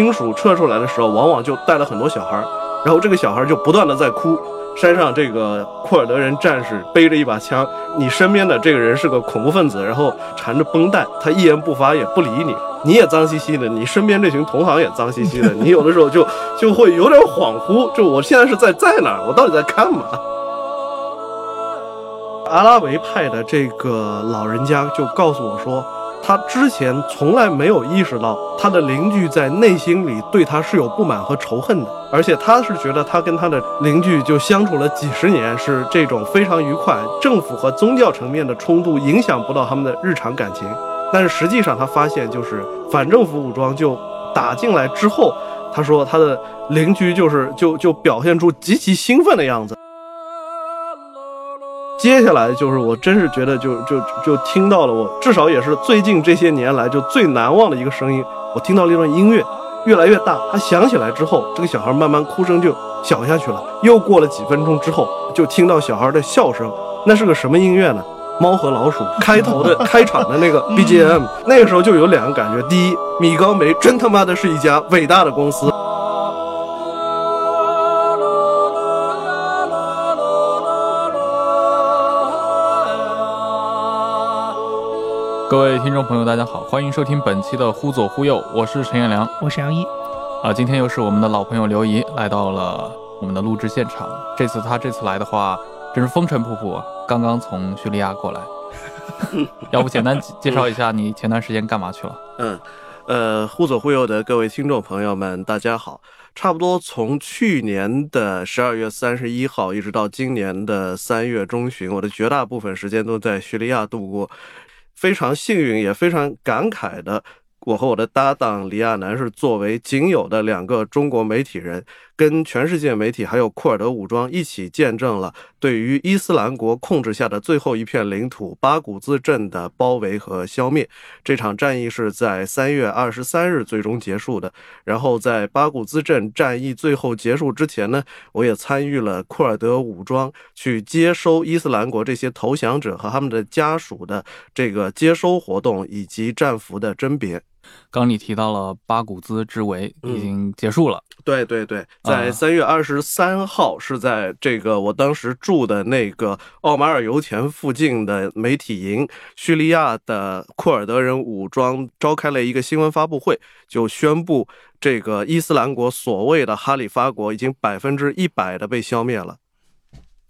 亲属撤出来的时候，往往就带了很多小孩，然后这个小孩就不断的在哭。山上这个库尔德人战士背着一把枪，你身边的这个人是个恐怖分子，然后缠着绷带，他一言不发也不理你，你也脏兮兮的，你身边这群同行也脏兮兮的，你有的时候就就会有点恍惚，就我现在是在在哪儿，我到底在干嘛？阿拉维派的这个老人家就告诉我说。他之前从来没有意识到，他的邻居在内心里对他是有不满和仇恨的，而且他是觉得他跟他的邻居就相处了几十年，是这种非常愉快。政府和宗教层面的冲突影响不到他们的日常感情，但是实际上他发现，就是反政府武装就打进来之后，他说他的邻居就是就就表现出极其兴奋的样子。接下来就是我真是觉得就就就听到了我至少也是最近这些年来就最难忘的一个声音，我听到了一段音乐越来越大，他响起来之后，这个小孩慢慢哭声就小下去了。又过了几分钟之后，就听到小孩的笑声，那是个什么音乐呢？猫和老鼠开头的开场的那个 BGM，那个时候就有两个感觉：第一，米高梅真他妈的是一家伟大的公司。各位听众朋友，大家好，欢迎收听本期的《忽左忽右》，我是陈彦良，我是杨一，啊，今天又是我们的老朋友刘怡来到了我们的录制现场。这次他这次来的话，真是风尘仆仆，刚刚从叙利亚过来。要不简单介绍一下你前段时间干嘛去了？嗯，呃，忽左忽右的各位听众朋友们，大家好。差不多从去年的十二月三十一号一直到今年的三月中旬，我的绝大部分时间都在叙利亚度过。非常幸运，也非常感慨的。我和我的搭档李亚男是作为仅有的两个中国媒体人，跟全世界媒体还有库尔德武装一起见证了对于伊斯兰国控制下的最后一片领土巴古兹镇的包围和消灭。这场战役是在三月二十三日最终结束的。然后在巴古兹镇战役最后结束之前呢，我也参与了库尔德武装去接收伊斯兰国这些投降者和他们的家属的这个接收活动以及战俘的甄别。刚你提到了巴古兹之围已经结束了，对对对，在三月二十三号是在这个我当时住的那个奥马尔油田附近的媒体营，叙利亚的库尔德人武装召开了一个新闻发布会，就宣布这个伊斯兰国所谓的哈里发国已经百分之一百的被消灭了。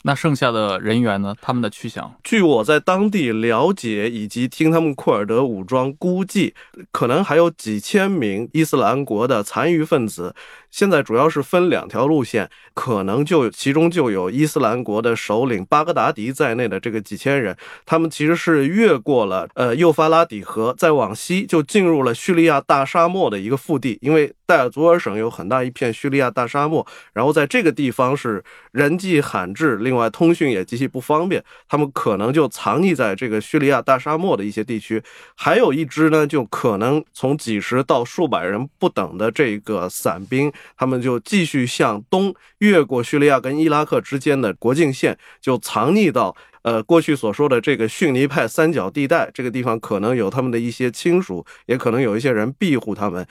那剩下的人员呢？他们的去向？据我在当地了解，以及听他们库尔德武装估计，可能还有几千名伊斯兰国的残余分子。现在主要是分两条路线，可能就其中就有伊斯兰国的首领巴格达迪在内的这个几千人，他们其实是越过了呃幼发拉底河，再往西就进入了叙利亚大沙漠的一个腹地，因为戴尔祖尔省有很大一片叙利亚大沙漠，然后在这个地方是人迹罕至，另外通讯也极其不方便，他们可能就藏匿在这个叙利亚大沙漠的一些地区，还有一支呢，就可能从几十到数百人不等的这个散兵。他们就继续向东越过叙利亚跟伊拉克之间的国境线，就藏匿到呃过去所说的这个逊尼派三角地带。这个地方可能有他们的一些亲属，也可能有一些人庇护他们。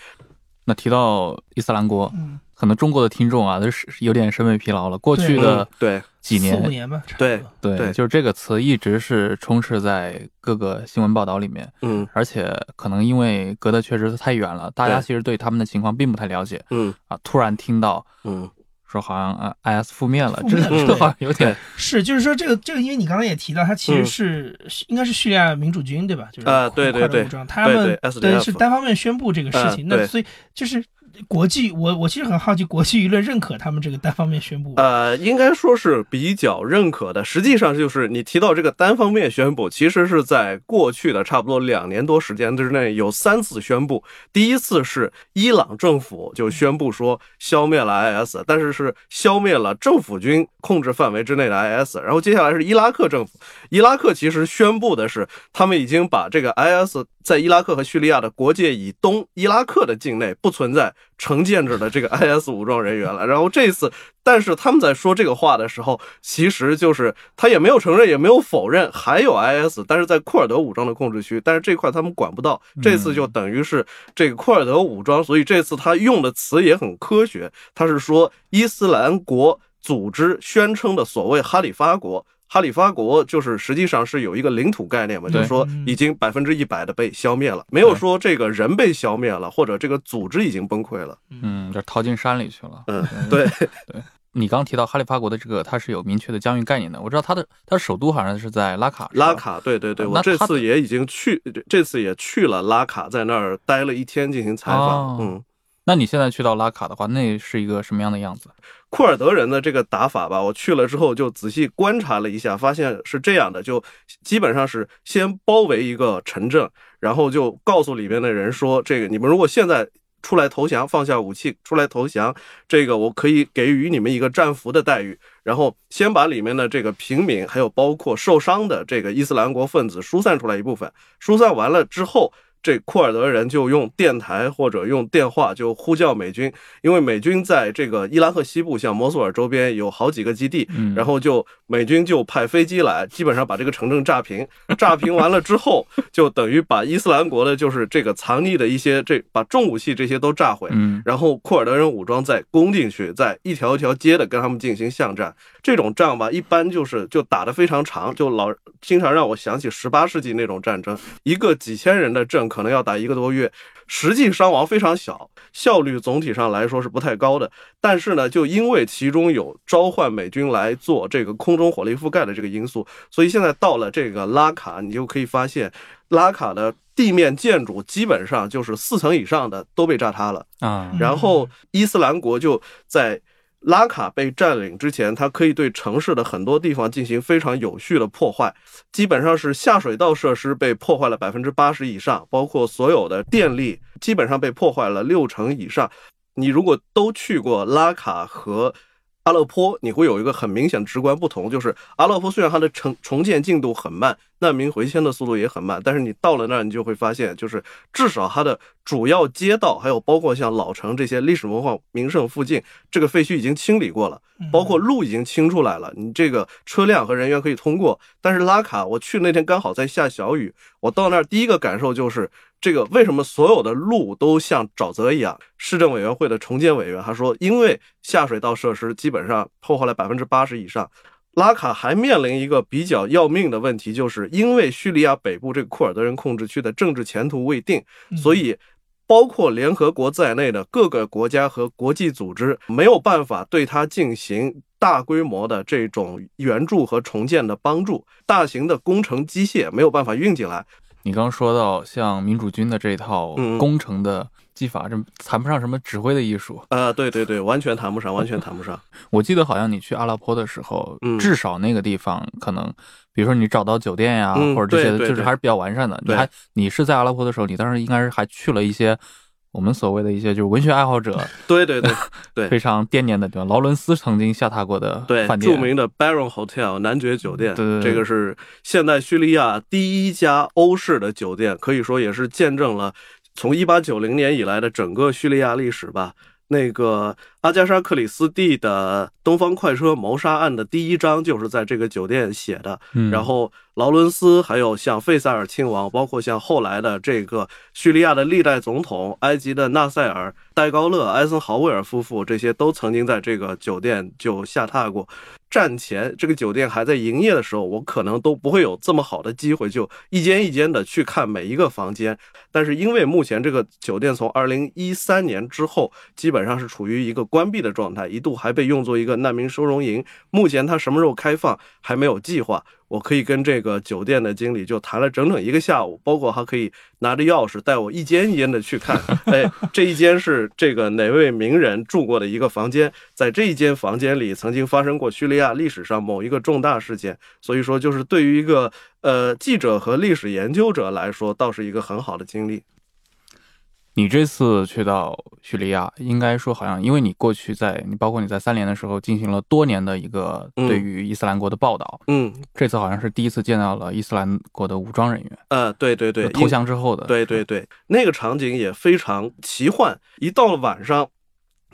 那提到伊斯兰国，可能中国的听众啊都是有点审美疲劳了。过去的对。几年，四五年吧，对对，就是这个词一直是充斥在各个新闻报道里面。嗯，而且可能因为隔得确实是太远了，大家其实对他们的情况并不太了解。嗯。啊，突然听到，嗯，说好像呃 IS 覆灭了，这这好像有点是，就是说这个这个，因为你刚才也提到，它其实是应该是叙利亚民主军对吧？就是啊，对对对，他们对是单方面宣布这个事情，那所以就是。国际，我我其实很好奇，国际舆论认可他们这个单方面宣布？呃，应该说是比较认可的。实际上，就是你提到这个单方面宣布，其实是在过去的差不多两年多时间之内有三次宣布。第一次是伊朗政府就宣布说消灭了 IS，但是是消灭了政府军控制范围之内的 IS。然后接下来是伊拉克政府，伊拉克其实宣布的是他们已经把这个 IS 在伊拉克和叙利亚的国界以东，伊拉克的境内不存在成建制的这个 IS 武装人员了。然后这次，但是他们在说这个话的时候，其实就是他也没有承认，也没有否认还有 IS，但是在库尔德武装的控制区，但是这块他们管不到。这次就等于是这个库尔德武装，所以这次他用的词也很科学，他是说伊斯兰国组织宣称的所谓哈里发国。哈里发国就是实际上是有一个领土概念嘛，就是说已经百分之一百的被消灭了，没有说这个人被消灭了，或者这个组织已经崩溃了。嗯，就逃进山里去了。嗯，对对。你刚提到哈里发国的这个，它是有明确的疆域概念的。我知道它的它的首都好像是在拉卡。拉卡，对对对，我这次也已经去，这次也去了拉卡，在那儿待了一天进行采访。嗯。那你现在去到拉卡的话，那是一个什么样的样子？库尔德人的这个打法吧，我去了之后就仔细观察了一下，发现是这样的，就基本上是先包围一个城镇，然后就告诉里边的人说，这个你们如果现在出来投降，放下武器出来投降，这个我可以给予你们一个战俘的待遇。然后先把里面的这个平民，还有包括受伤的这个伊斯兰国分子疏散出来一部分，疏散完了之后。这库尔德人就用电台或者用电话就呼叫美军，因为美军在这个伊拉克西部，像摩苏尔周边有好几个基地，然后就美军就派飞机来，基本上把这个城镇炸平。炸平完了之后，就等于把伊斯兰国的就是这个藏匿的一些这把重武器这些都炸毁，然后库尔德人武装再攻进去，再一条一条街的跟他们进行巷战。这种仗吧，一般就是就打得非常长，就老经常让我想起十八世纪那种战争，一个几千人的阵。可能要打一个多月，实际伤亡非常小，效率总体上来说是不太高的。但是呢，就因为其中有召唤美军来做这个空中火力覆盖的这个因素，所以现在到了这个拉卡，你就可以发现，拉卡的地面建筑基本上就是四层以上的都被炸塌了啊。然后伊斯兰国就在。拉卡被占领之前，它可以对城市的很多地方进行非常有序的破坏，基本上是下水道设施被破坏了百分之八十以上，包括所有的电力基本上被破坏了六成以上。你如果都去过拉卡和。阿勒颇，你会有一个很明显直观不同，就是阿勒颇虽然它的重重建进度很慢，难民回迁的速度也很慢，但是你到了那儿，你就会发现，就是至少它的主要街道，还有包括像老城这些历史文化名胜附近，这个废墟已经清理过了，包括路已经清出来了，你这个车辆和人员可以通过。但是拉卡，我去那天刚好在下小雨，我到那儿第一个感受就是。这个为什么所有的路都像沼泽一样？市政委员会的重建委员他说，因为下水道设施基本上破坏了百分之八十以上。拉卡还面临一个比较要命的问题，就是因为叙利亚北部这个库尔德人控制区的政治前途未定，所以包括联合国在内的各个国家和国际组织没有办法对它进行大规模的这种援助和重建的帮助，大型的工程机械没有办法运进来。你刚说到像民主军的这套工程的技法，这谈不上什么指挥的艺术啊！对对对，完全谈不上，完全谈不上。我记得好像你去阿拉坡的时候，至少那个地方可能，比如说你找到酒店呀，或者这些，就是还是比较完善的。你还你是在阿拉坡的时候，你当时应该是还去了一些。我们所谓的一些就是文学爱好者，对对对 对，非常惦念的地方，劳伦斯曾经下榻过的饭店，著名的 Baron Hotel 男爵酒店，对对，这个是现代叙利亚第一家欧式的酒店，可以说也是见证了从一八九零年以来的整个叙利亚历史吧。那个阿加莎克里斯蒂的《东方快车谋杀案》的第一章就是在这个酒店写的，然后。劳伦斯，还有像费塞尔亲王，包括像后来的这个叙利亚的历代总统，埃及的纳赛尔、戴高乐、艾森豪威尔夫妇，这些都曾经在这个酒店就下榻过。战前这个酒店还在营业的时候，我可能都不会有这么好的机会，就一间一间的去看每一个房间。但是因为目前这个酒店从二零一三年之后，基本上是处于一个关闭的状态，一度还被用作一个难民收容营。目前它什么时候开放还没有计划。我可以跟这个酒店的经理就谈了整整一个下午，包括还可以拿着钥匙带我一间一间的去看。哎，这一间是这个哪位名人住过的一个房间，在这一间房间里曾经发生过叙利亚历史上某一个重大事件，所以说就是对于一个呃记者和历史研究者来说，倒是一个很好的经历。你这次去到叙利亚，应该说好像，因为你过去在你包括你在三联的时候进行了多年的一个对于伊斯兰国的报道，嗯，这次好像是第一次见到了伊斯兰国的武装人员，呃，对对对，投降之后的，对对对，那个场景也非常奇幻，一到了晚上。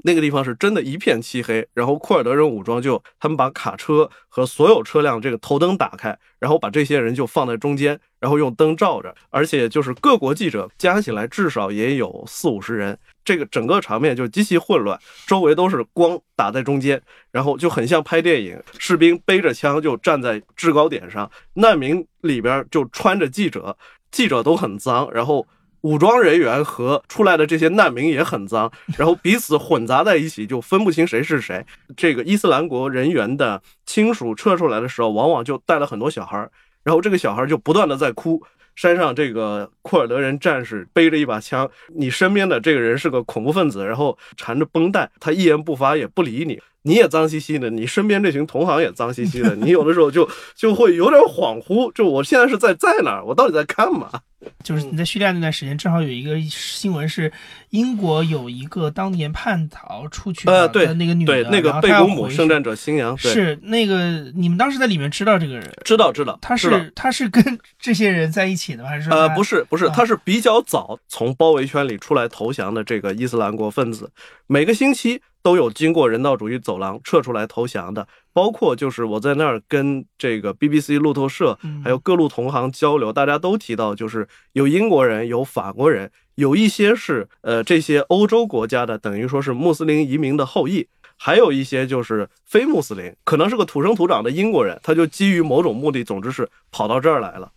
那个地方是真的一片漆黑，然后库尔德人武装就他们把卡车和所有车辆这个头灯打开，然后把这些人就放在中间，然后用灯照着，而且就是各国记者加起来至少也有四五十人，这个整个场面就极其混乱，周围都是光打在中间，然后就很像拍电影，士兵背着枪就站在制高点上，难民里边就穿着记者，记者都很脏，然后。武装人员和出来的这些难民也很脏，然后彼此混杂在一起，就分不清谁是谁。这个伊斯兰国人员的亲属撤出来的时候，往往就带了很多小孩儿，然后这个小孩儿就不断的在哭。山上这个库尔德人战士背着一把枪，你身边的这个人是个恐怖分子，然后缠着绷带，他一言不发也不理你，你也脏兮兮的，你身边这群同行也脏兮兮的，你有的时候就就会有点恍惚，就我现在是在在哪儿，我到底在干嘛？就是你在叙利亚那段时间，正好有一个新闻是，英国有一个当年叛逃出去的那个女的，那个贝古姆圣战者新娘，是那个你们当时在里面知道这个人？知道知道，他是他是跟这些人在一起的吗还是？呃，不是不是，他是比较早从包围圈里出来投降的这个伊斯兰国分子，每个星期。都有经过人道主义走廊撤出来投降的，包括就是我在那儿跟这个 BBC、路透社还有各路同行交流，大家都提到，就是有英国人，有法国人，有一些是呃这些欧洲国家的，等于说是穆斯林移民的后裔，还有一些就是非穆斯林，可能是个土生土长的英国人，他就基于某种目的，总之是跑到这儿来了。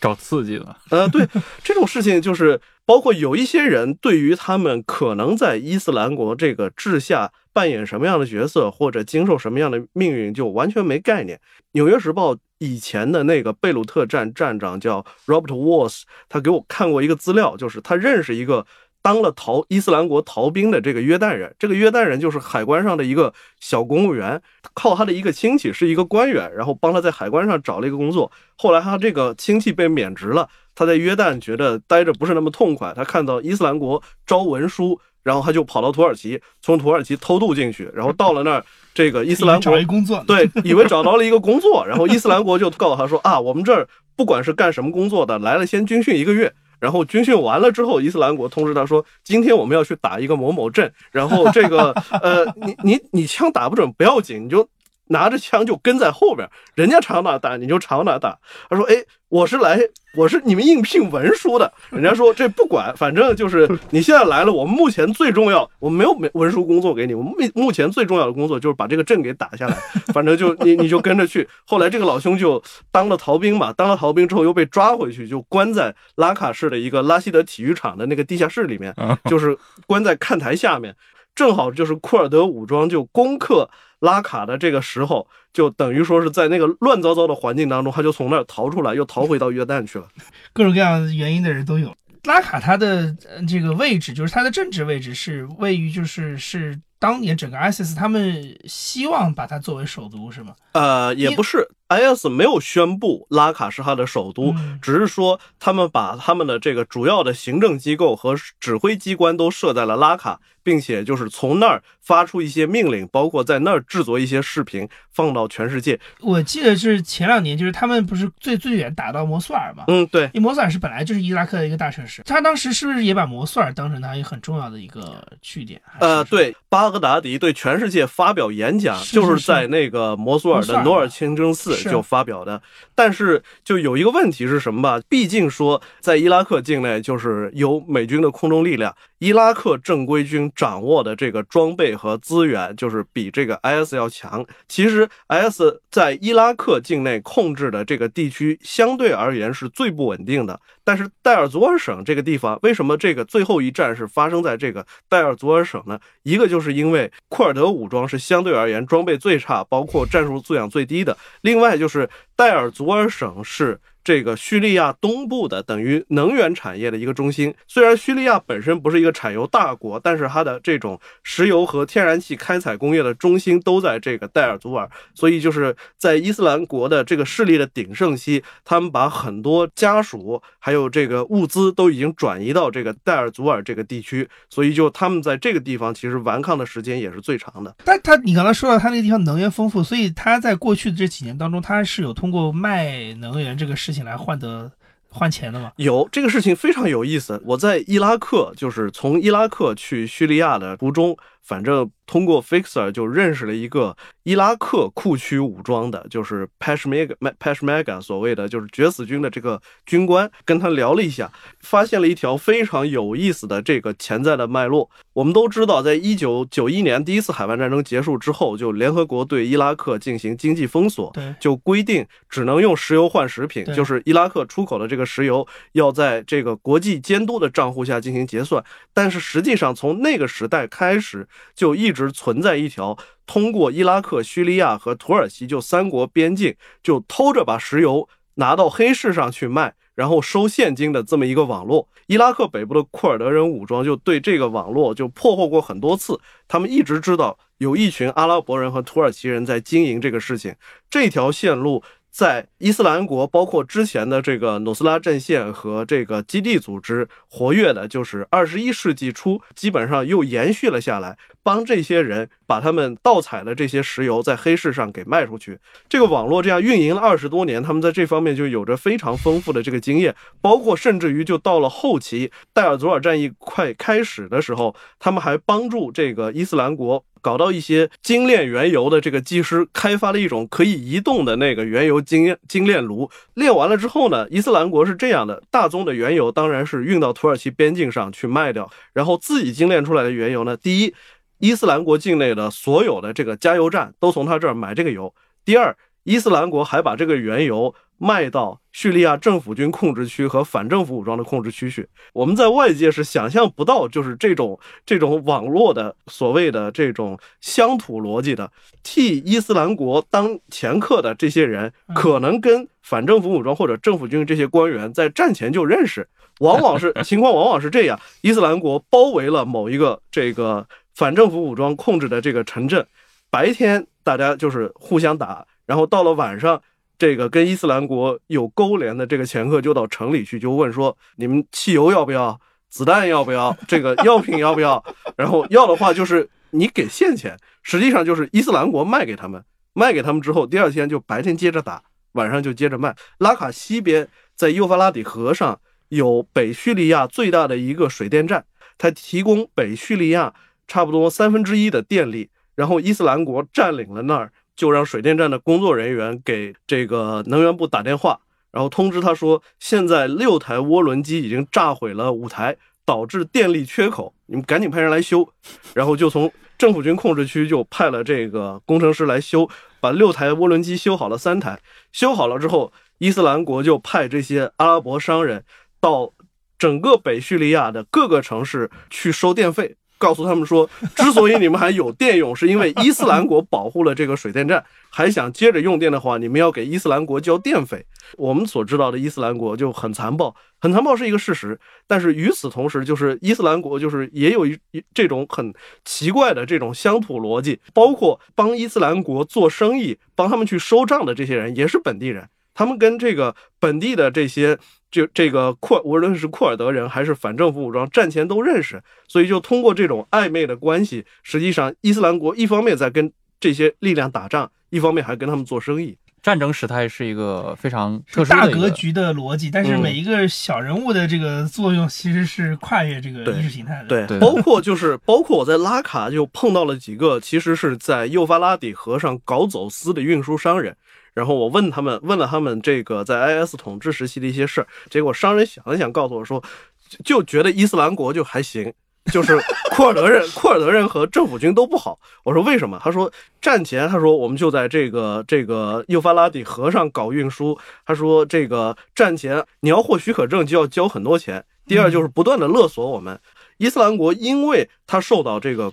找刺激了，呃，对，这种事情就是包括有一些人对于他们可能在伊斯兰国这个治下扮演什么样的角色，或者经受什么样的命运，就完全没概念。《纽约时报》以前的那个贝鲁特站站长叫 Robert Walls，他给我看过一个资料，就是他认识一个。当了逃伊斯兰国逃兵的这个约旦人，这个约旦人就是海关上的一个小公务员，靠他的一个亲戚是一个官员，然后帮他在海关上找了一个工作。后来他这个亲戚被免职了，他在约旦觉得待着不是那么痛快，他看到伊斯兰国招文书，然后他就跑到土耳其，从土耳其偷渡进去，然后到了那儿，这个伊斯兰国 找一工作，对，以为找到了一个工作，然后伊斯兰国就告诉他说啊，我们这儿不管是干什么工作的，来了先军训一个月。然后军训完了之后，伊斯兰国通知他说：“今天我们要去打一个某某镇。”然后这个呃，你你你枪打不准不要紧，你就。拿着枪就跟在后边，人家朝哪打你就朝哪打。他说：“哎，我是来，我是你们应聘文书的。”人家说：“这不管，反正就是 你现在来了。我们目前最重要，我们没有文文书工作给你。我们目目前最重要的工作就是把这个镇给打下来。反正就你你就跟着去。后来这个老兄就当了逃兵嘛，当了逃兵之后又被抓回去，就关在拉卡市的一个拉希德体育场的那个地下室里面，就是关在看台下面。正好就是库尔德武装就攻克。”拉卡的这个时候，就等于说是在那个乱糟糟的环境当中，他就从那儿逃出来，又逃回到约旦去了。各种各样原因的人都有。拉卡它的这个位置，就是它的政治位置是位于，就是是当年整个 ISIS 他们希望把它作为首都，是吗？呃，也不是，IS 没有宣布拉卡是他的首都，只是说他们把他们的这个主要的行政机构和指挥机关都设在了拉卡。并且就是从那儿发出一些命令，包括在那儿制作一些视频放到全世界。我记得是前两年，就是他们不是最最远打到摩苏尔嘛？嗯，对，因为摩苏尔是本来就是伊拉克的一个大城市，他当时是不是也把摩苏尔当成他一个很重要的一个据点？呃，对，巴格达迪对全世界发表演讲，就是在那个摩苏尔的努尔清真寺就发表的。但是就有一个问题是什么吧？毕竟说在伊拉克境内就是有美军的空中力量。伊拉克正规军掌握的这个装备和资源，就是比这个 IS 要强。其实 IS 在伊拉克境内控制的这个地区，相对而言是最不稳定的。但是戴尔祖尔省这个地方，为什么这个最后一战是发生在这个戴尔祖尔省呢？一个就是因为库尔德武装是相对而言装备最差，包括战术素养最低的。另外就是戴尔祖尔省是。这个叙利亚东部的等于能源产业的一个中心。虽然叙利亚本身不是一个产油大国，但是它的这种石油和天然气开采工业的中心都在这个戴尔祖尔，所以就是在伊斯兰国的这个势力的鼎盛期，他们把很多家属还有这个物资都已经转移到这个戴尔祖尔这个地区，所以就他们在这个地方其实顽抗的时间也是最长的。但他你刚才说到他那个地方能源丰富，所以他在过去的这几年当中，他是有通过卖能源这个事情来换得换钱的吗？有这个事情非常有意思。我在伊拉克，就是从伊拉克去叙利亚的途中，反正通过 Fixer 就认识了一个伊拉克库区武装的，就是 Peshmerga Peshmerga 所谓的就是决死军的这个军官，跟他聊了一下，发现了一条非常有意思的这个潜在的脉络。我们都知道，在一九九一年第一次海湾战争结束之后，就联合国对伊拉克进行经济封锁，就规定只能用石油换食品，就是伊拉克出口的这个石油要在这个国际监督的账户下进行结算。但是实际上从那个时代开始，就一直存在一条通过伊拉克、叙利亚和土耳其就三国边境，就偷着把石油拿到黑市上去卖，然后收现金的这么一个网络。伊拉克北部的库尔德人武装就对这个网络就破获过很多次，他们一直知道有一群阿拉伯人和土耳其人在经营这个事情。这条线路在伊斯兰国，包括之前的这个努斯拉阵线和这个基地组织活跃的，就是二十一世纪初，基本上又延续了下来，帮这些人把他们盗采的这些石油在黑市上给卖出去。这个网络这样运营了二十多年，他们在这方面就有着非常丰富的这个经验，包括甚至于就到了后期戴尔祖尔战役快开始的时候，他们还帮助这个伊斯兰国。搞到一些精炼原油的这个技师开发了一种可以移动的那个原油精精炼炉，炼完了之后呢，伊斯兰国是这样的：大宗的原油当然是运到土耳其边境上去卖掉，然后自己精炼出来的原油呢，第一，伊斯兰国境内的所有的这个加油站都从他这儿买这个油；第二，伊斯兰国还把这个原油卖到叙利亚政府军控制区和反政府武装的控制区去。我们在外界是想象不到，就是这种这种网络的所谓的这种乡土逻辑的，替伊斯兰国当掮客的这些人，可能跟反政府武装或者政府军这些官员在战前就认识，往往是 情况往往是这样：伊斯兰国包围了某一个这个反政府武装控制的这个城镇，白天大家就是互相打，然后到了晚上。这个跟伊斯兰国有勾连的这个前客就到城里去，就问说：你们汽油要不要？子弹要不要？这个药品要不要？然后要的话就是你给现钱，实际上就是伊斯兰国卖给他们，卖给他们之后，第二天就白天接着打，晚上就接着卖。拉卡西边在幼发拉底河上有北叙利亚最大的一个水电站，它提供北叙利亚差不多三分之一的电力，然后伊斯兰国占领了那儿。就让水电站的工作人员给这个能源部打电话，然后通知他说，现在六台涡轮机已经炸毁了五台，导致电力缺口，你们赶紧派人来修。然后就从政府军控制区就派了这个工程师来修，把六台涡轮机修好了三台。修好了之后，伊斯兰国就派这些阿拉伯商人到整个北叙利亚的各个城市去收电费。告诉他们说，之所以你们还有电用，是因为伊斯兰国保护了这个水电站，还想接着用电的话，你们要给伊斯兰国交电费。我们所知道的伊斯兰国就很残暴，很残暴是一个事实。但是与此同时，就是伊斯兰国就是也有一这种很奇怪的这种乡土逻辑，包括帮伊斯兰国做生意、帮他们去收账的这些人也是本地人，他们跟这个本地的这些。就这个库，无论是库尔德人还是反政府武装，战前都认识，所以就通过这种暧昧的关系，实际上伊斯兰国一方面在跟这些力量打仗，一方面还跟他们做生意。战争时态是一个非常特殊大的一个格局的逻辑，但是每一个小人物的这个作用其实是跨越这个意识形态的。对，对包括就是包括我在拉卡就碰到了几个，其实是在幼发拉底河上搞走私的运输商人。然后我问他们，问了他们这个在 IS 统治时期的一些事儿，结果商人想了想，告诉我说，就就觉得伊斯兰国就还行，就是库尔德人、库尔德人和政府军都不好。我说为什么？他说战前，他说我们就在这个这个幼发拉底河上搞运输。他说这个战前你要获许可证就要交很多钱。第二就是不断的勒索我们。伊斯兰国因为他受到这个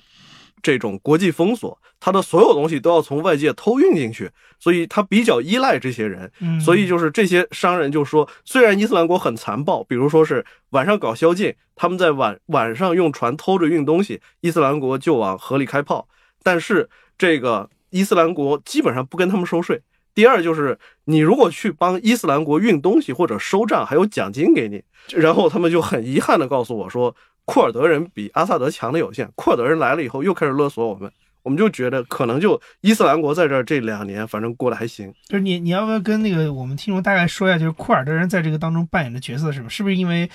这种国际封锁，他的所有东西都要从外界偷运进去，所以他比较依赖这些人。嗯，所以就是这些商人就说，虽然伊斯兰国很残暴，比如说是晚上搞宵禁，他们在晚晚上用船偷着运东西，伊斯兰国就往河里开炮，但是这个伊斯兰国基本上不跟他们收税。第二就是你如果去帮伊斯兰国运东西或者收账，还有奖金给你。然后他们就很遗憾地告诉我说，库尔德人比阿萨德强的有限。库尔德人来了以后又开始勒索我们，我们就觉得可能就伊斯兰国在这儿这两年反正过得还行。就是你你要不要跟那个我们听众大概说一下，就是库尔德人在这个当中扮演的角色是什么？是不是因为，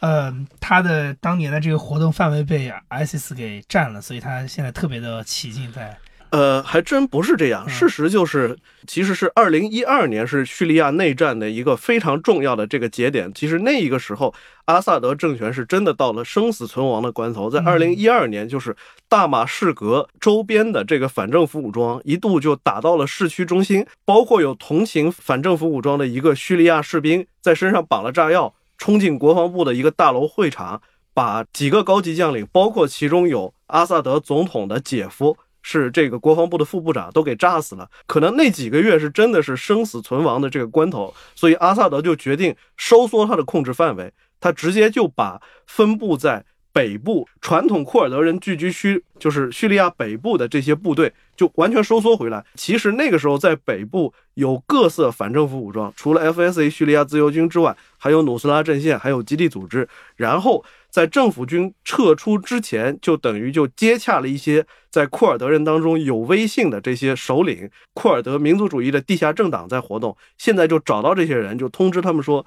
呃，他的当年的这个活动范围被 ISIS 给占了，所以他现在特别的起劲在？呃，还真不是这样。嗯事实就是，其实是二零一二年是叙利亚内战的一个非常重要的这个节点。其实那一个时候，阿萨德政权是真的到了生死存亡的关头。在嗯二零一二年，就是大马士革周边的这个反政府武装一度就打到了市区中心，包括有同情反政府武装的一个叙利亚士兵在身上绑了炸药，冲进国防部的一个大楼会场，把几个高级将领，包括其中有阿萨德总统的姐夫。是这个国防部的副部长都给炸死了，可能那几个月是真的是生死存亡的这个关头，所以阿萨德就决定收缩他的控制范围，他直接就把分布在北部传统库尔德人聚居区，就是叙利亚北部的这些部队就完全收缩回来。其实那个时候在北部有各色反政府武装，除了 FSA 叙利亚自由军之外，还有努斯拉阵线，还有基地组织，然后。在政府军撤出之前，就等于就接洽了一些在库尔德人当中有威信的这些首领，库尔德民族主义的地下政党在活动。现在就找到这些人，就通知他们说，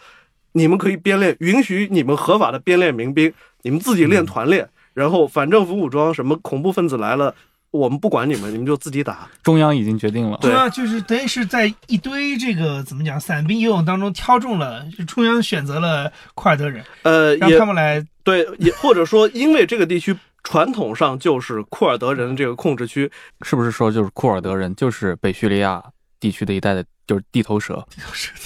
你们可以编练，允许你们合法的编练民兵，你们自己练团练。然后反政府武装什么恐怖分子来了，我们不管你们，你们就自己打。中央已经决定了，对中央就是等于是在一堆这个怎么讲散兵游勇当中挑中了，就中央选择了库尔德人，呃，让他们来。对，也或者说，因为这个地区传统上就是库尔德人的这个控制区，是不是说就是库尔德人就是北叙利亚地区的一带的，就是地头蛇？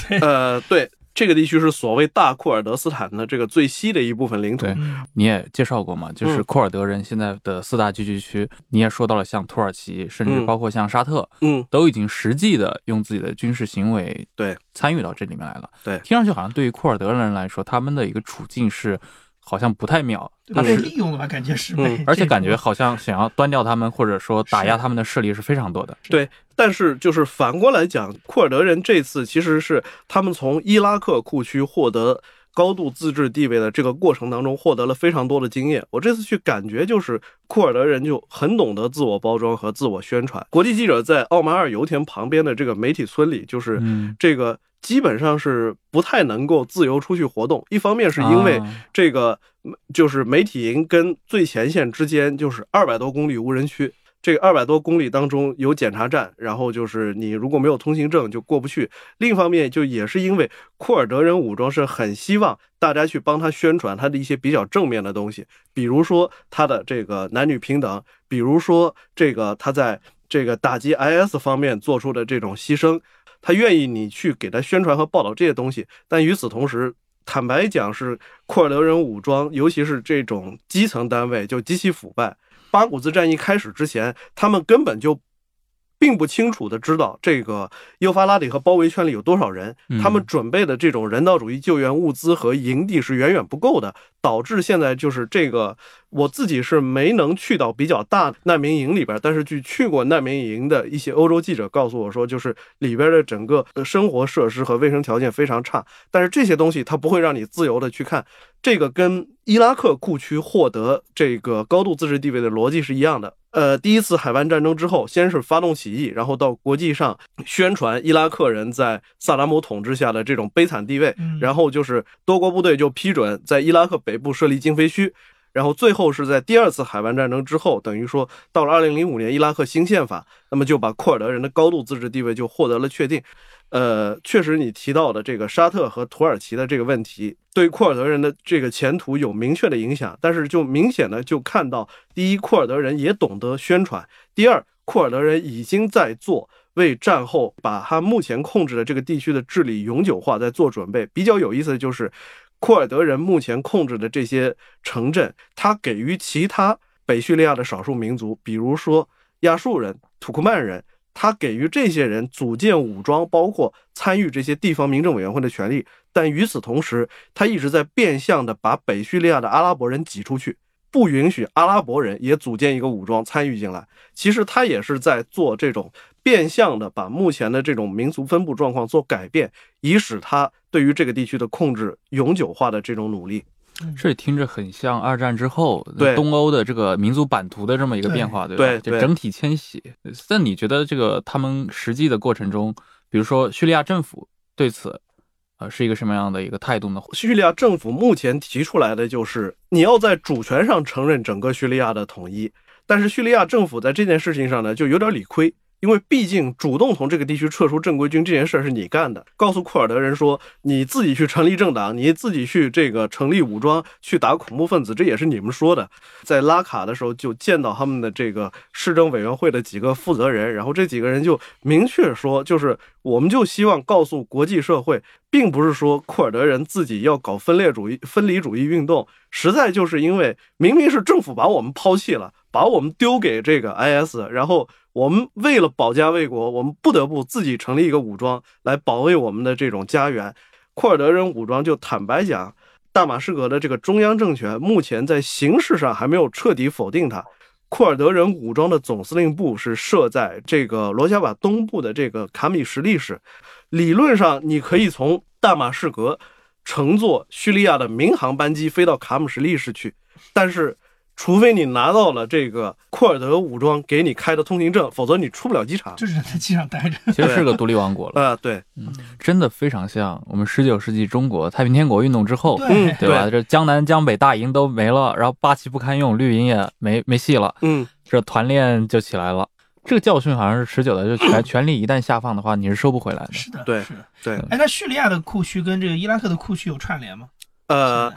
对，呃，对，这个地区是所谓大库尔德斯坦的这个最西的一部分领土。你也介绍过嘛，就是嗯。库尔德人现在的四大聚居区，你也说到了，像土耳其，甚至嗯。包括像沙特，嗯，都已经实际的用自己的军事行为对。参与到这里面来了。对。听上去好像对于库尔德人来说，他们的一个处境是好像不太妙，他被利用了吧？感觉是而且感觉好像想要端掉他们，或者说打压他们的势力是非常多的。对，但是就是反过来讲，库尔德人这次其实是他们从伊拉克库区获得高度自治地位的这个过程当中获得了非常多的经验。我这次去感觉就是库尔德人就很懂得自我包装和自我宣传。国际记者在奥马尔油田旁边的这个媒体村里，就是嗯，这个基本上是不太能够自由出去活动。一方面是因为啊这个嗯就是媒体营跟最前线之间就是二百多公里无人区。这个二百多公里当中有检查站，然后就是你如果没有通行证就过不去。另一方面，就也是因为库尔德人武装是很希望大家去帮他宣传他的一些比较正面的东西，比如说他的这个男女平等，比如说这个他在这个打击 IS 方面做出的这种牺牲，他愿意你去给他宣传和报道这些东西。但与此同时，坦白讲是库尔德人武装，尤其是这种基层单位就极其腐败。八股子战役开始之前，他们根本就并不清楚的知道这个幼发拉底和包围圈里有多少人，嗯他们准备的这种人道主义救援物资和营地是远远不够的，导致现在就是这个我自己是没能去到比较大难民营里边，但是去去过难民营的一些欧洲记者告诉我说，就是里边的整个呃生活设施和卫生条件非常差，但是这些东西它不会让你自由的去看，这个跟伊拉克库区获得这个高度自治地位的逻辑是一样的。呃，第一次海湾战争之后，先是发动起义，然后到国际上宣传伊拉克人在萨达姆统治下的这种悲惨地位，嗯然后就是多国部队就批准在伊拉克北部设立禁飞区，然后最后是在第二次海湾战争之后，等于说到了二零零五年伊拉克新宪法，那么就把库尔德人的高度自治地位就获得了确定。呃，确实你提到的这个沙特和土耳其的这个问题，对库尔德人的这个前途有明确的影响，但是就明显的就看到，第一，库尔德人也懂得宣传；第二，库尔德人已经在做为战后把他目前控制的这个地区的治理永久化在做准备。比较有意思的就是，库尔德人目前控制的这些城镇，他给予其他。北叙利亚的少数民族，比如说亚述人、土库曼人，他给予这些人组建武装，包括参与这些地方民政委员会的权利。但与此同时，他一直在变相的把北叙利亚的阿拉伯人挤出去，不允许阿拉伯人也组建一个武装参与进来。其实他也是在做这种变相的把目前的这种民族分布状况做改变，以使他对于这个地区的控制永久化的这种努力。这听着很像二战之后对东欧的这个民族版图的这么一个变化，对吧？对对就整体迁徙。那你觉得这个他们实际的过程中，比如说叙利亚政府对此，呃，是一个什么样的一个态度呢？叙利亚政府目前提出来的就是，你要在主权上承认整个叙利亚的统一。但是叙利亚政府在这件事情上呢，就有点理亏，因为毕竟主动从这个地区撤出正规军这件事儿是你干的，告诉库尔德人说你自己去成立政党，你自己去这个成立武装去打恐怖分子，这也是你们说的。在拉卡的时候就见到他们的这个市政委员会的几个负责人，然后这几个人就明确说，就是我们就希望告诉国际社会，并不是说库尔德人自己要搞分裂主义、分离主义运动，实在就是因为明明是政府把我们抛弃了，把我们丢给这个 IS，然后我们为了保家卫国，我们不得不自己成立一个武装来保卫我们的这种家园。库尔德人武装就坦白讲，大马士革的这个中央政权目前在形式上还没有彻底否定它。库尔德人武装的总司令部是设在这个罗加瓦东部的这个卡米什利市，理论上你可以从大马士革乘坐叙利亚的民航班机飞到卡姆什利市去，但是除非你拿到了这个库尔德武装给你开的通行证，否则你出不了机场。就是在机场待着。其实是个独立王国了，啊、对，真的非常像我们十九世纪中国太平天国运动之后，对对吧？这江南江北大营都没了，然后八旗不堪用，绿营也没没戏了，嗯，这团练就起来了。这个教训好像是持久的，就权权 力一旦下放的话，你是收不回来的。是的，对是的。对，哎，那叙利亚的库区跟这个伊拉克的库区有串联吗？呃，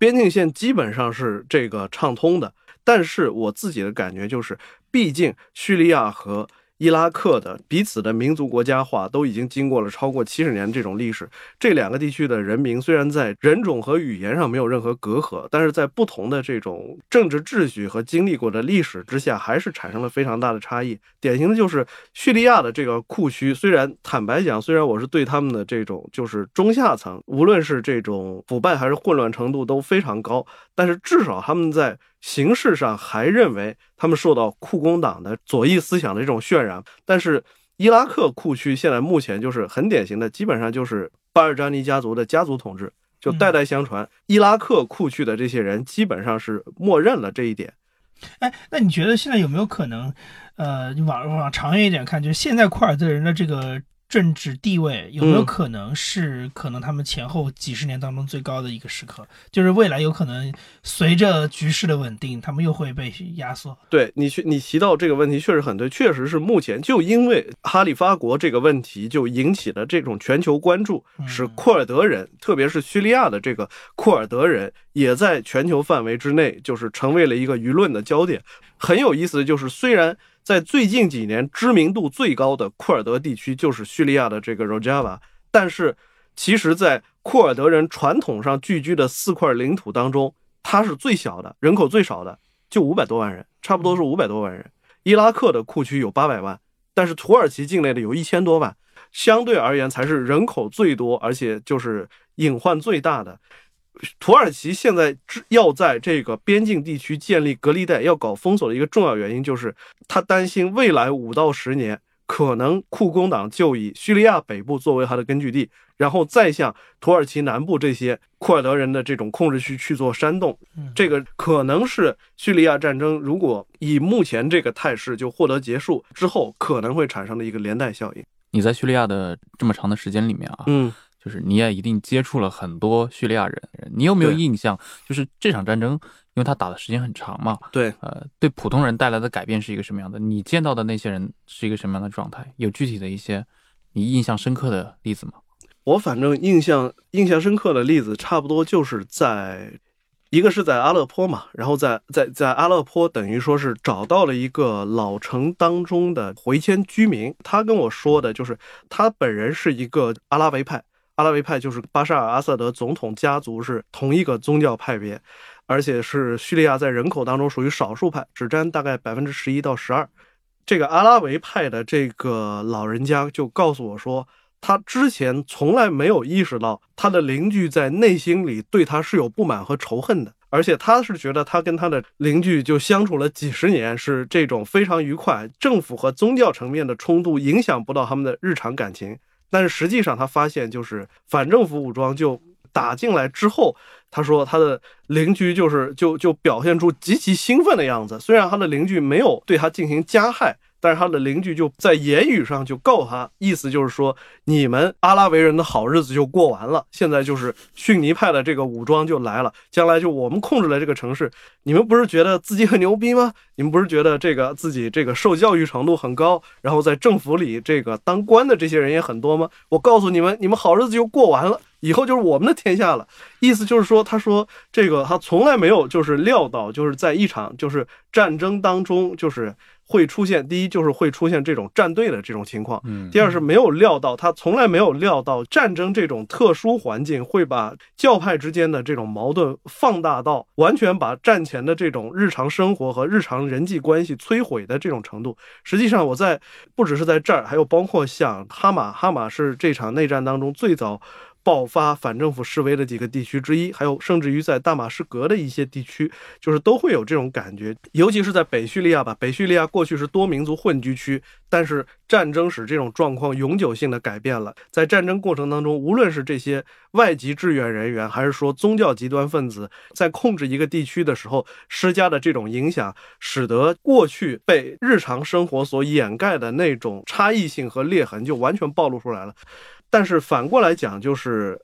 边境线基本上是这个畅通的，但是我自己的感觉就是，毕竟叙利亚和伊拉克的彼此的民族国家化都已经经过了超过七十年这种历史。这两个地区的人民虽然在人种和语言上没有任何隔阂，但是在不同的这种政治秩序和经历过的历史之下，还是产生了非常大的差异。典型的就是叙利亚的这个库区，虽然坦白讲，虽然我是对他们的这种就是中下层，无论是这种腐败还是混乱程度都非常高，但是至少他们在形式上还认为他们受到库工党的左翼思想的这种渲染，但是伊拉克库区现在目前就是很典型的，基本上就是巴尔扎尼家族的家族统治，就代代相传。伊拉克库区的这些人基本上是默认了这一点。哎，那你觉得现在有没有可能，呃，你往往长远一点看，就是现在库尔德人的这个政治地位有没有嗯可能是可能他们前后几十年当中最高的一个时刻？就是未来有可能随着局势的稳定，他们又会被压缩。对你去，你提到这个问题确实很对，确实是目前就因为哈利发国这个问题，就引起了这种全球关注，嗯使库尔德人，特别是叙利亚的这个库尔德人，也在全球范围之内，就是成为了一个舆论的焦点。很有意思的就是，虽然在最近几年知名度最高的库尔德地区就是叙利亚的这个 Rojava，但是其实，在库尔德人传统上聚居的四块领土当中，它是最小的，人口最少的，就五百多万人，差不多是五百多万人。伊拉克的库区有八百万，但是土耳其境内的有一千多万，相对而言才是人口最多，而且就是隐患最大的。土耳其现在要在这个边境地区建立隔离带，要搞封锁的一个重要原因，就是他担心未来五到十年，可能库工党就以叙利亚北部作为他的根据地，然后再向土耳其南部这些库尔德人的这种控制区去做煽动。嗯这个可能是叙利亚战争如果以目前这个态势就获得结束之后，可能会产生的一个连带效应。你在叙利亚的这么长的时间里面啊，嗯，就是你也一定接触了很多叙利亚人，你有没有印象？就是这场战争，因为他打的时间很长嘛，对，呃，对普通人带来的改变是一个什么样的？你见到的那些人是一个什么样的状态？有具体的一些你印象深刻的例子吗？我反正印象印象深刻的例子，差不多就是在一个是在阿勒颇嘛，然后在在在阿勒颇等于说是找到了一个老城当中的回迁居民，他跟我说的就是他本人是一个阿拉维派。阿拉维派就是巴沙尔·阿萨德总统家族是同一个宗教派别，而且是叙利亚在人口当中属于少数派，只占大概百分之十一到十二。这个阿拉维派的这个老人家就告诉我说，他之前从来没有意识到他的邻居在内心里对他是有不满和仇恨的，而且他是觉得他跟他的邻居就相处了几十年，是这种非常愉快，政府和宗教层面的冲突影响不到他们的日常感情。但是实际上他发现，就是反政府武装就打进来之后，他说他的邻居就是就就表现出极其兴奋的样子，虽然他的邻居没有对他进行加害。但是他的邻居就在言语上就告他，意思就是说，你们阿拉维人的好日子就过完了。现在就是逊尼派的这个武装就来了，将来就我们控制了这个城市。你们不是觉得自己很牛逼吗？你们不是觉得这个自己这个受教育程度很高，然后在政府里这个当官的这些人也很多吗？我告诉你们，你们好日子就过完了，以后就是我们的天下了。意思就是说，他说这个他从来没有就是料到，就是在一场就是战争当中就是。会出现第一就是会出现这种站队的这种情况，嗯，第二是没有料到他从来没有料到战争这种特殊环境会把教派之间的这种矛盾放大到完全把战前的这种日常生活和日常人际关系摧毁的这种程度。实际上，我在不只是在这儿，还有包括像哈马，哈马是这场内战当中最早。爆发反政府示威的几个地区之一，还有甚至于在大马士革的一些地区，就是都会有这种感觉，尤其是在北叙利亚吧。北叙利亚过去是多民族混居区，但是战争使这种状况永久性的改变了。在战争过程当中，无论是这些外籍志愿人员，还是说宗教极端分子，在控制一个地区的时候施加的这种影响，使得过去被日常生活所掩盖的那种差异性和裂痕就完全暴露出来了。但是反过来讲，就是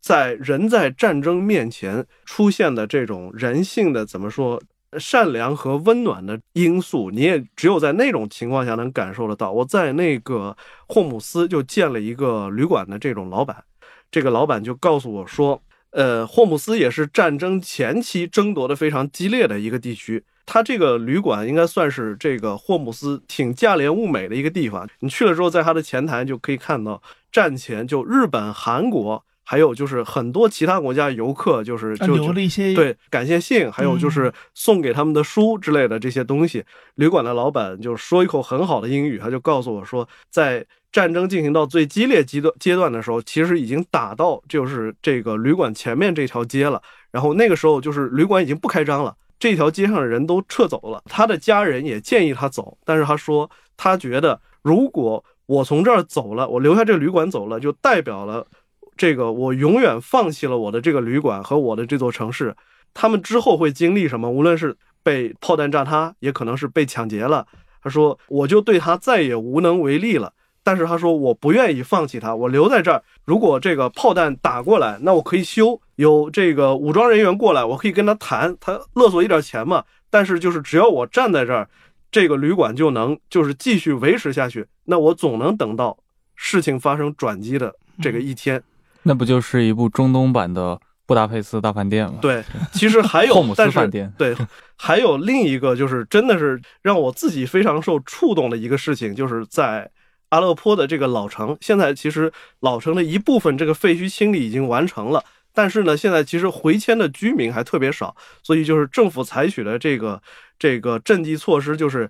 在人在战争面前出现的这种人性的怎么说善良和温暖的因素，你也只有在那种情况下能感受得到。我在那个霍姆斯就见了一个旅馆的这种老板，这个老板就告诉我说，呃，霍姆斯也是战争前期争夺的非常激烈的一个地区。他这个旅馆应该算是这个霍姆斯挺价廉物美的一个地方。你去了之后，在他的前台就可以看到。战前就日本、韩国，还有就是很多其他国家游客，就是就留了一些对感谢信，还有就是送给他们的书之类的这些东西。旅馆的老板就说一口很好的英语，他就告诉我说，在战争进行到最激烈阶段阶段的时候，其实已经打到就是这个旅馆前面这条街了。然后那个时候就是旅馆已经不开张了，这条街上的人都撤走了。他的家人也建议他走，但是他说他觉得如果。我从这儿走了，我留下这个旅馆走了，就代表了这个我永远放弃了我的这个旅馆和我的这座城市。他们之后会经历什么？无论是被炮弹炸塌，也可能是被抢劫了。他说，我就对他再也无能为力了。但是他说，我不愿意放弃他，我留在这儿。如果这个炮弹打过来，那我可以修，有这个武装人员过来，我可以跟他谈，他勒索一点钱嘛。但是就是只要我站在这儿。这个旅馆就能就是继续维持下去，那我总能等到事情发生转机的这个一天。那不就是一部中东版的《布达佩斯大饭店》吗？对，其实还有，但是饭店。对，还有另一个就是真的是让我自己非常受触动的一个事情，就是在阿勒颇的这个老城，现在其实老城的一部分这个废墟清理已经完成了。但是呢，现在其实回迁的居民还特别少，所以就是政府采取的这个这个赈济措施，就是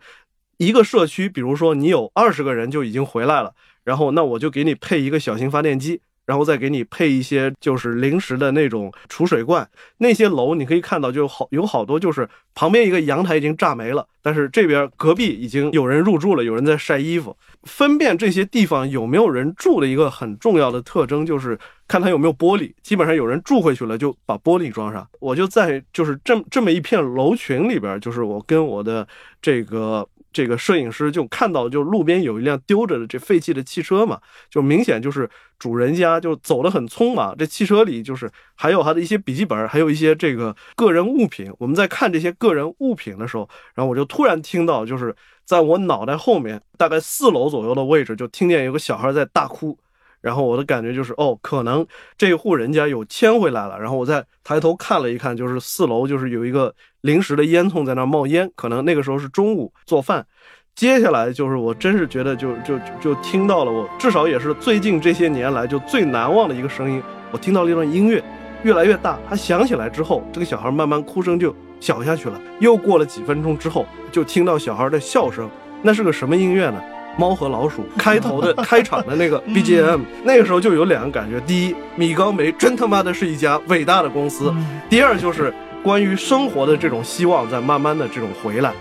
一个社区，比如说你有二十个人就已经回来了，然后那我就给你配一个小型发电机。然后再给你配一些就是临时的那种储水罐，那些楼你可以看到就好有好多就是旁边一个阳台已经炸没了，但是这边隔壁已经有人入住了，有人在晒衣服。分辨这些地方有没有人住的一个很重要的特征就是看它有没有玻璃，基本上有人住回去了就把玻璃装上。我就在就是这这么一片楼群里边，就是我跟我的这个。这个摄影师就看到，就路边有一辆丢着的这废弃的汽车嘛，就明显就是主人家就走得很匆忙。这汽车里就是还有他的一些笔记本，还有一些这个个人物品。我们在看这些个人物品的时候，然后我就突然听到，就是在我脑袋后面大概四楼左右的位置，就听见有个小孩在大哭。然后我的感觉就是，哦，可能这户人家有迁回来了。然后我再抬头看了一看，就是四楼就是有一个临时的烟囱在那冒烟，可能那个时候是中午做饭。接下来就是我真是觉得就就就听到了我至少也是最近这些年来就最难忘的一个声音，我听到了一段音乐，越来越大，他响起来之后，这个小孩慢慢哭声就小下去了。又过了几分钟之后，就听到小孩的笑声，那是个什么音乐呢？猫和老鼠开头 的开场的那个 BGM，那个时候就有两个感觉：第一，米高梅真他妈的是一家伟大的公司；第二，就是关于生活的这种希望在慢慢的这种回来。